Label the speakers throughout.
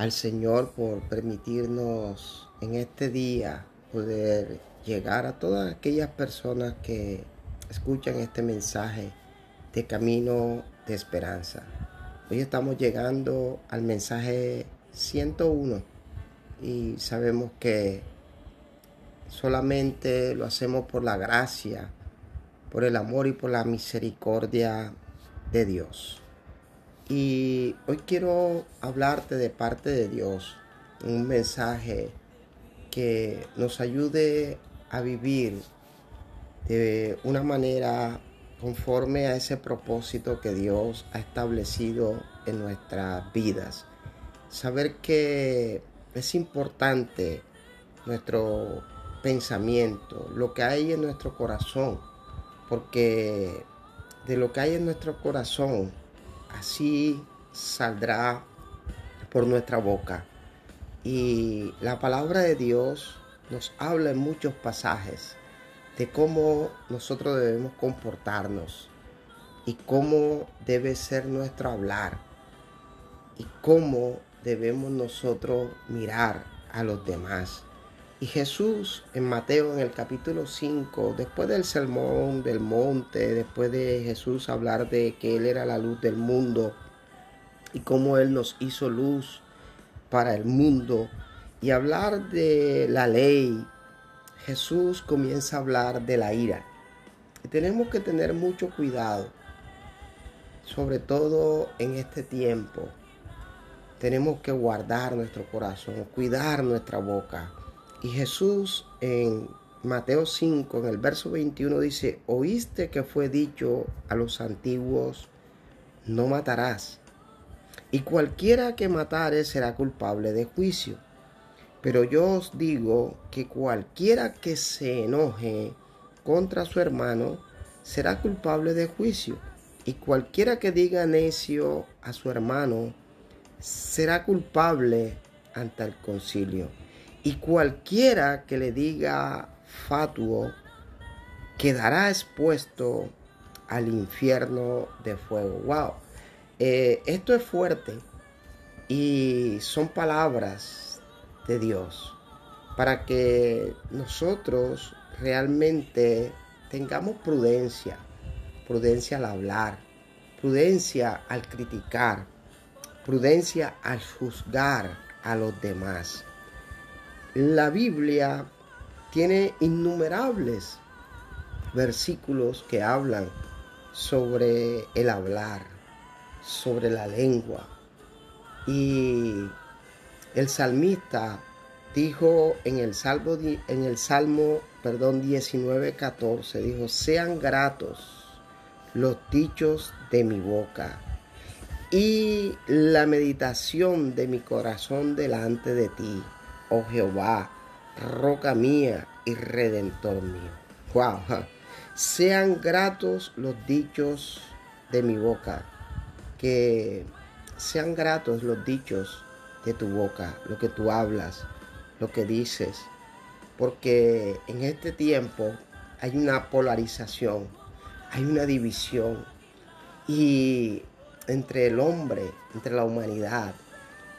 Speaker 1: al Señor por permitirnos en este día poder llegar a todas aquellas personas que escuchan este mensaje de camino de esperanza. Hoy estamos llegando al mensaje 101 y sabemos que solamente lo hacemos por la gracia, por el amor y por la misericordia de Dios. Y hoy quiero hablarte de parte de Dios, un mensaje que nos ayude a vivir de una manera conforme a ese propósito que Dios ha establecido en nuestras vidas. Saber que es importante nuestro pensamiento, lo que hay en nuestro corazón, porque de lo que hay en nuestro corazón así saldrá por nuestra boca. Y la palabra de Dios nos habla en muchos pasajes de cómo nosotros debemos comportarnos y cómo debe ser nuestro hablar y cómo debemos nosotros mirar a los demás. Y Jesús en Mateo en el capítulo 5, después del sermón del monte, después de Jesús hablar de que Él era la luz del mundo y cómo Él nos hizo luz para el mundo y hablar de la ley, Jesús comienza a hablar de la ira. Y tenemos que tener mucho cuidado, sobre todo en este tiempo. Tenemos que guardar nuestro corazón, cuidar nuestra boca y Jesús en Mateo 5, en el verso 21 dice, oíste que fue dicho a los antiguos, no matarás. Y cualquiera que matare será culpable de juicio. Pero yo os digo que cualquiera que se enoje contra su hermano será culpable de juicio. Y cualquiera que diga necio a su hermano será culpable ante el concilio. Y cualquiera que le diga fatuo quedará expuesto al infierno de fuego. Wow, eh, esto es fuerte y son palabras de Dios para que nosotros realmente tengamos prudencia, prudencia al hablar, prudencia al criticar, prudencia al juzgar a los demás. La Biblia tiene innumerables versículos que hablan sobre el hablar, sobre la lengua. Y el salmista dijo en el Salmo, en el Salmo perdón, 19, 14, dijo, sean gratos los dichos de mi boca y la meditación de mi corazón delante de ti oh Jehová, roca mía y redentor mío. Wow. Sean gratos los dichos de mi boca, que sean gratos los dichos de tu boca, lo que tú hablas, lo que dices, porque en este tiempo hay una polarización, hay una división y entre el hombre, entre la humanidad,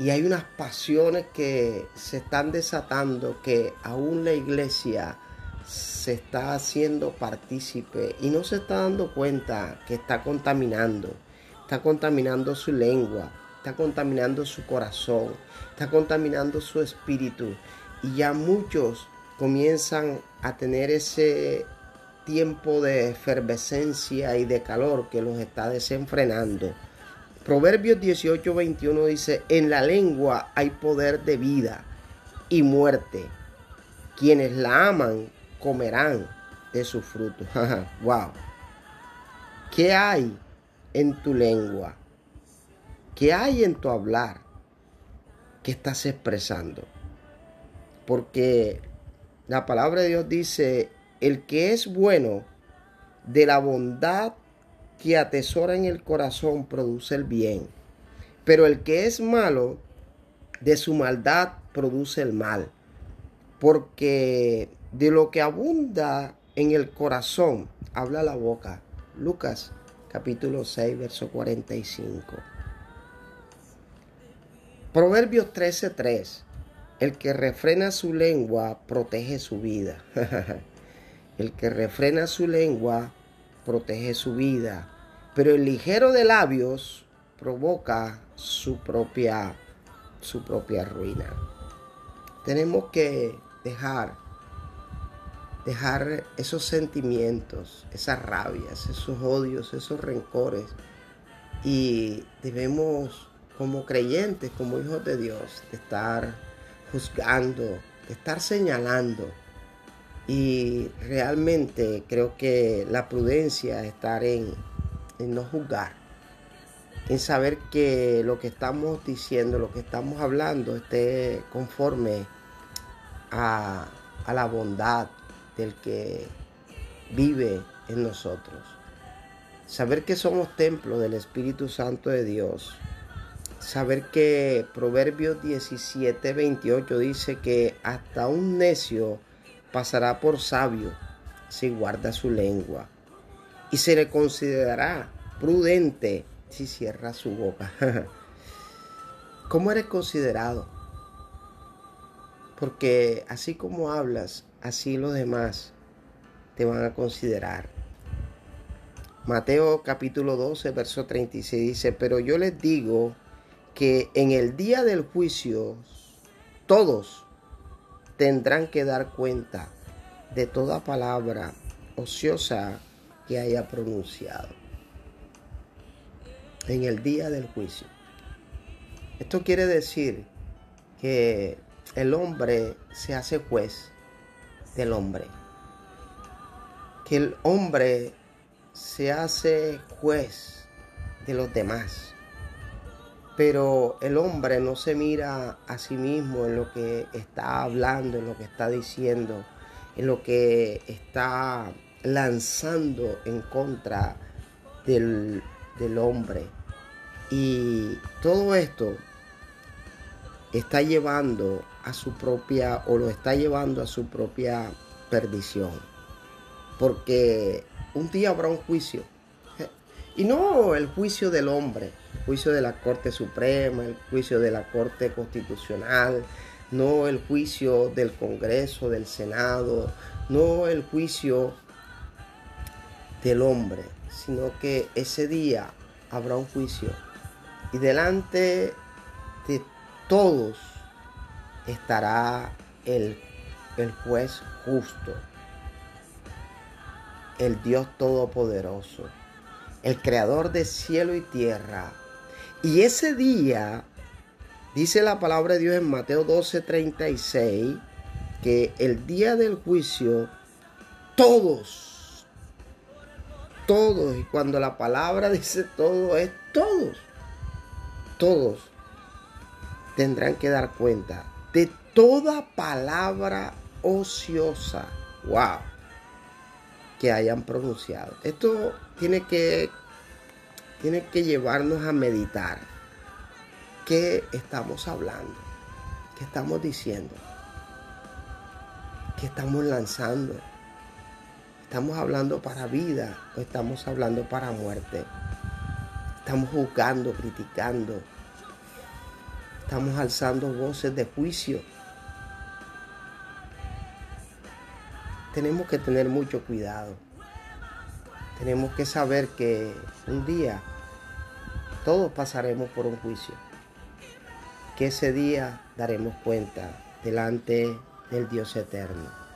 Speaker 1: y hay unas pasiones que se están desatando que aún la iglesia se está haciendo partícipe y no se está dando cuenta que está contaminando. Está contaminando su lengua, está contaminando su corazón, está contaminando su espíritu. Y ya muchos comienzan a tener ese tiempo de efervescencia y de calor que los está desenfrenando. Proverbios 18, 21 dice, en la lengua hay poder de vida y muerte. Quienes la aman comerán de su fruto. wow. ¿Qué hay en tu lengua? ¿Qué hay en tu hablar? ¿Qué estás expresando? Porque la palabra de Dios dice, el que es bueno de la bondad que atesora en el corazón produce el bien, pero el que es malo de su maldad produce el mal, porque de lo que abunda en el corazón habla la boca. Lucas capítulo 6, verso 45. Proverbios 13:3. El que refrena su lengua protege su vida. el que refrena su lengua protege su vida. Pero el ligero de labios provoca su propia, su propia ruina. Tenemos que dejar, dejar esos sentimientos, esas rabias, esos odios, esos rencores. Y debemos como creyentes, como hijos de Dios, de estar juzgando, de estar señalando. Y realmente creo que la prudencia es estar en, en no juzgar, en saber que lo que estamos diciendo, lo que estamos hablando esté conforme a, a la bondad del que vive en nosotros. Saber que somos templo del Espíritu Santo de Dios saber que Proverbios 17, 28 dice que hasta un necio pasará por sabio si guarda su lengua y se le considerará prudente si cierra su boca. ¿Cómo eres considerado? Porque así como hablas, así los demás te van a considerar. Mateo capítulo 12, verso 36 dice, pero yo les digo, que en el día del juicio todos tendrán que dar cuenta de toda palabra ociosa que haya pronunciado. En el día del juicio. Esto quiere decir que el hombre se hace juez del hombre. Que el hombre se hace juez de los demás pero el hombre no se mira a sí mismo en lo que está hablando, en lo que está diciendo, en lo que está lanzando en contra del, hombre. Y todo esto está llevando a su propia, o lo está llevando a su propia perdición. Porque un día habrá un juicio. Y no el juicio del hombre, juicio de la Corte Suprema, el juicio de la Corte Constitucional, no el juicio del Congreso, del Senado, no el juicio del hombre, sino que ese día habrá un juicio. Y delante de todos estará el, el juez justo, el Dios Todopoderoso, el Creador de cielo y tierra, y ese día, dice la palabra de Dios en Mateo 12, 36, que el día del juicio, todos, todos, y cuando la palabra dice todo, es todos, todos tendrán que dar cuenta de toda palabra ociosa, wow, que hayan pronunciado. Esto tiene que tiene que llevarnos a meditar qué estamos hablando, qué estamos diciendo, qué estamos lanzando. ¿Estamos hablando para vida o estamos hablando para muerte? Estamos juzgando, criticando. Estamos alzando voces de juicio. Tenemos que tener mucho cuidado. Tenemos que saber que un día todos pasaremos por un juicio. Que ese día daremos cuenta delante del Dios eterno.